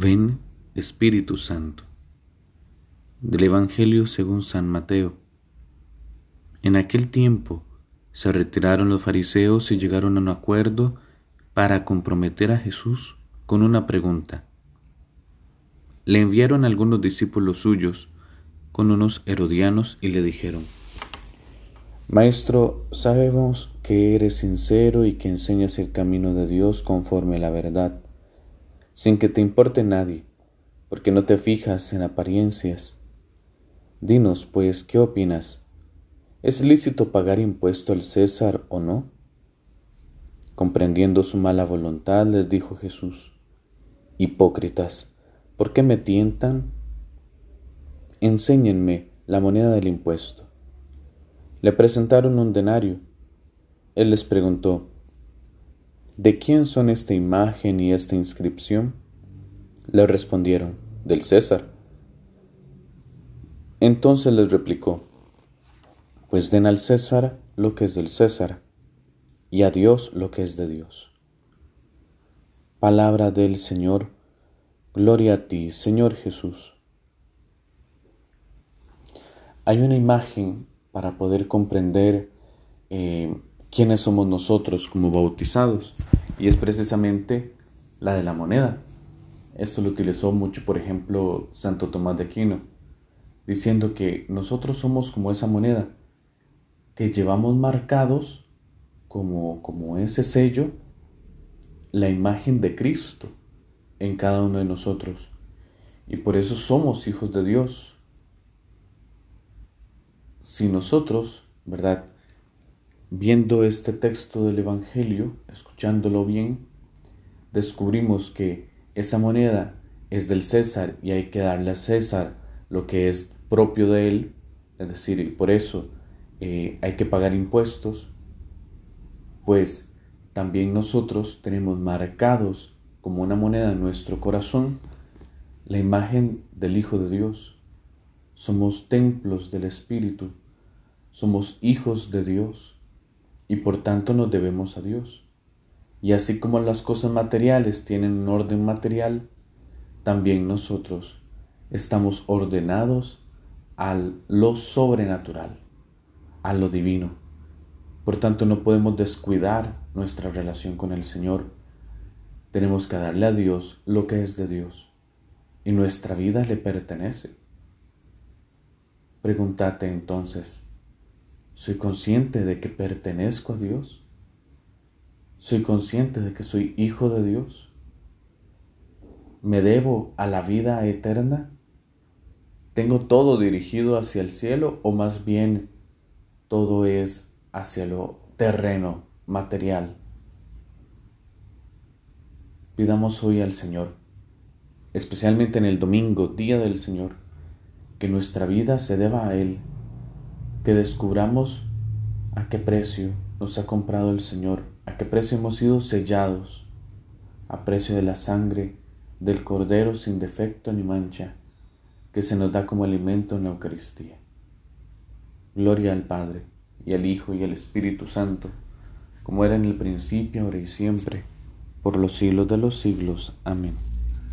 Ven, Espíritu Santo. Del Evangelio según San Mateo. En aquel tiempo se retiraron los fariseos y llegaron a un acuerdo para comprometer a Jesús con una pregunta. Le enviaron algunos discípulos suyos con unos herodianos y le dijeron, Maestro, sabemos que eres sincero y que enseñas el camino de Dios conforme a la verdad sin que te importe nadie, porque no te fijas en apariencias. Dinos, pues, ¿qué opinas? ¿Es lícito pagar impuesto al César o no? Comprendiendo su mala voluntad, les dijo Jesús, Hipócritas, ¿por qué me tientan? Enséñenme la moneda del impuesto. Le presentaron un denario. Él les preguntó, ¿De quién son esta imagen y esta inscripción? Le respondieron, del César. Entonces les replicó, pues den al César lo que es del César y a Dios lo que es de Dios. Palabra del Señor, gloria a ti, Señor Jesús. Hay una imagen para poder comprender eh, quiénes somos nosotros como bautizados. Y es precisamente la de la moneda. Esto lo utilizó mucho, por ejemplo, Santo Tomás de Aquino, diciendo que nosotros somos como esa moneda, que llevamos marcados como, como ese sello la imagen de Cristo en cada uno de nosotros. Y por eso somos hijos de Dios. Si nosotros, ¿verdad? Viendo este texto del Evangelio, escuchándolo bien, descubrimos que esa moneda es del César y hay que darle a César lo que es propio de él, es decir, por eso eh, hay que pagar impuestos, pues también nosotros tenemos marcados como una moneda en nuestro corazón la imagen del Hijo de Dios. Somos templos del Espíritu, somos hijos de Dios y por tanto nos debemos a Dios. Y así como las cosas materiales tienen un orden material, también nosotros estamos ordenados a lo sobrenatural, a lo divino. Por tanto, no podemos descuidar nuestra relación con el Señor. Tenemos que darle a Dios lo que es de Dios y nuestra vida le pertenece. Pregúntate entonces, ¿Soy consciente de que pertenezco a Dios? ¿Soy consciente de que soy hijo de Dios? ¿Me debo a la vida eterna? ¿Tengo todo dirigido hacia el cielo o más bien todo es hacia lo terreno, material? Pidamos hoy al Señor, especialmente en el domingo, día del Señor, que nuestra vida se deba a Él que descubramos a qué precio nos ha comprado el Señor, a qué precio hemos sido sellados, a precio de la sangre del Cordero sin defecto ni mancha, que se nos da como alimento en la Eucaristía. Gloria al Padre, y al Hijo, y al Espíritu Santo, como era en el principio, ahora y siempre, por los siglos de los siglos. Amén.